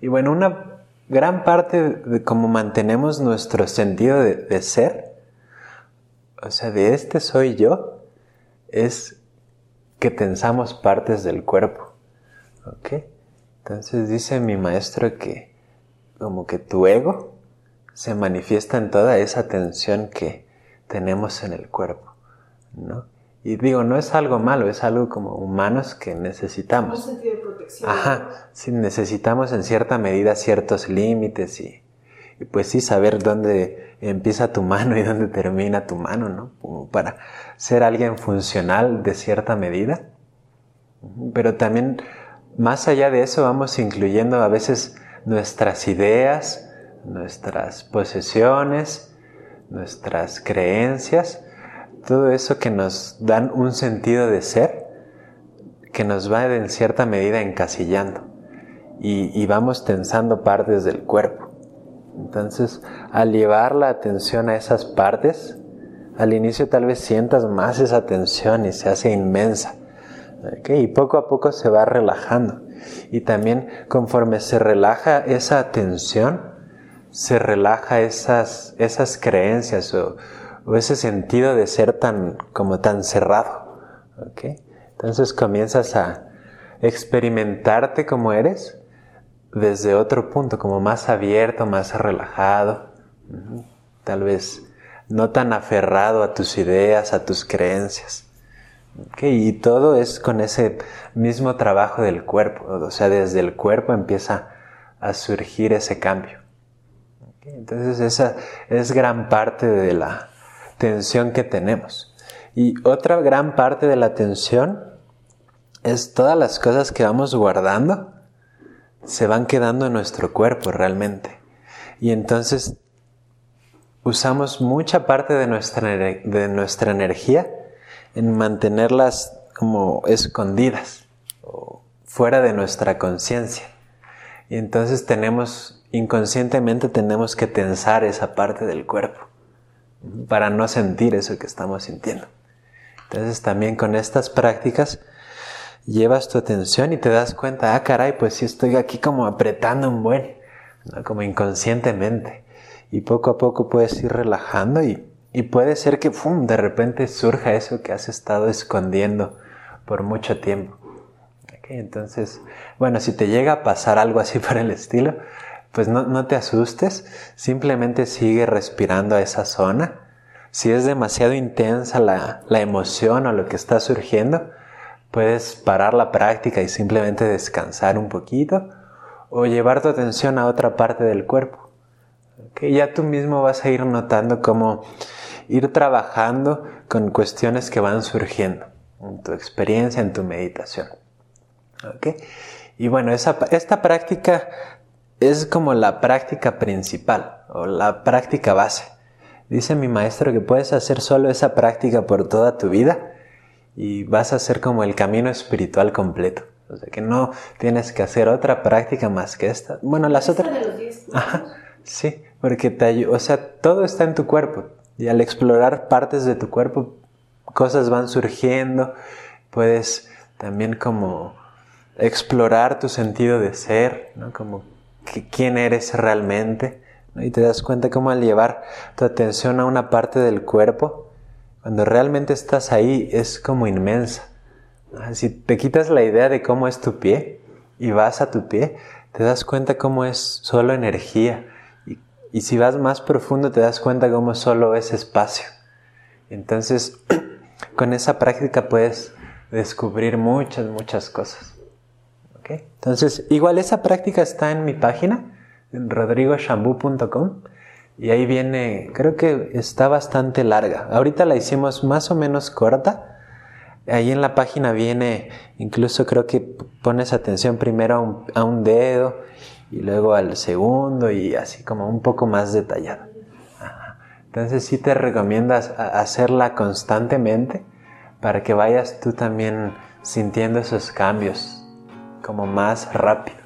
Y bueno, una gran parte de cómo mantenemos nuestro sentido de, ser, o sea, de este soy yo, es que tensamos partes del cuerpo. ¿Ok? Entonces dice mi maestro que como que tu ego se manifiesta en toda esa tensión que tenemos en el cuerpo, ¿no? Y digo, no es algo malo, es algo como humanos que necesitamos. Protección. Ajá, sí, necesitamos en cierta medida ciertos límites y, y, pues sí saber dónde empieza tu mano y dónde termina tu mano, ¿no? Para ser alguien funcional de cierta medida. Pero también, más allá de eso, vamos incluyendo a veces nuestras ideas, nuestras posesiones, nuestras creencias, todo eso que nos dan un sentido de ser, nos va en cierta medida encasillando y, vamos tensando partes del cuerpo. Entonces, al llevar la atención a esas partes, al inicio tal vez sientas más esa tensión y se hace inmensa. Y poco a poco se va relajando. Y también conforme se relaja esa tensión, se relaja esas, esas creencias o, ese sentido de ser tan, como tan cerrado. Entonces comienzas a experimentarte como eres desde otro punto, como más abierto, más relajado, tal vez no tan aferrado a tus ideas, a tus creencias. Y todo es con ese mismo trabajo del cuerpo, o sea, desde el cuerpo empieza a surgir ese cambio. Entonces esa es gran parte de la, tensión que tenemos. Y otra gran parte de la tensión es todas las cosas que vamos guardando se van quedando en nuestro cuerpo realmente. Y entonces usamos mucha parte de nuestra, de nuestra energía en mantenerlas como escondidas o fuera de nuestra conciencia. Y entonces tenemos, inconscientemente tenemos que tensar esa parte del cuerpo para no sentir eso que estamos sintiendo. Entonces también con estas prácticas llevas tu atención y te das cuenta, ah caray, pues sí estoy aquí como apretando un buen, como inconscientemente. Y poco a poco puedes ir relajando y, puede ser que ¡fum! de repente surja eso que has estado escondiendo por mucho tiempo. entonces, bueno, si te llega a pasar algo así por el estilo, pues no, te asustes, simplemente sigue respirando a esa zona. Si es demasiado intensa la, la emoción o lo que está surgiendo, puedes parar la práctica y simplemente descansar un poquito o llevar tu atención a otra parte del cuerpo. que Ya tú mismo vas a ir notando cómo ir trabajando con cuestiones que van surgiendo en tu experiencia, en tu meditación. Y bueno, esa, esta práctica es como la práctica principal o la práctica base. Dice mi maestro que puedes hacer solo esa práctica por toda tu vida y vas a hacer como el camino espiritual completo. O sea que no tienes que hacer otra práctica más que esta. Bueno, las otras. Ajá, sí, porque te ayuda. O sea, todo está en tu cuerpo y al explorar partes de tu cuerpo, cosas van surgiendo. Puedes también como explorar tu sentido de ser, ¿no? Como quién eres realmente. Y te das cuenta cómo al llevar tu atención a una parte del cuerpo, cuando realmente estás ahí, es como inmensa. Si te quitas la idea de cómo es tu pie y vas a tu pie, te das cuenta cómo es solo energía. Y, y si vas más profundo, te das cuenta cómo solo es espacio. Entonces, con esa práctica puedes descubrir muchas, muchas cosas. Entonces, igual esa práctica está en mi página, en rodrigoshambu.com, y ahí viene, creo que está bastante larga. Ahorita la hicimos más o menos corta. Ahí en la página viene, incluso creo que pones atención primero a un, dedo y luego al segundo y así como un poco más detallado. Entonces sí te recomiendas hacerla constantemente para que vayas tú también sintiendo esos cambios como más rápido.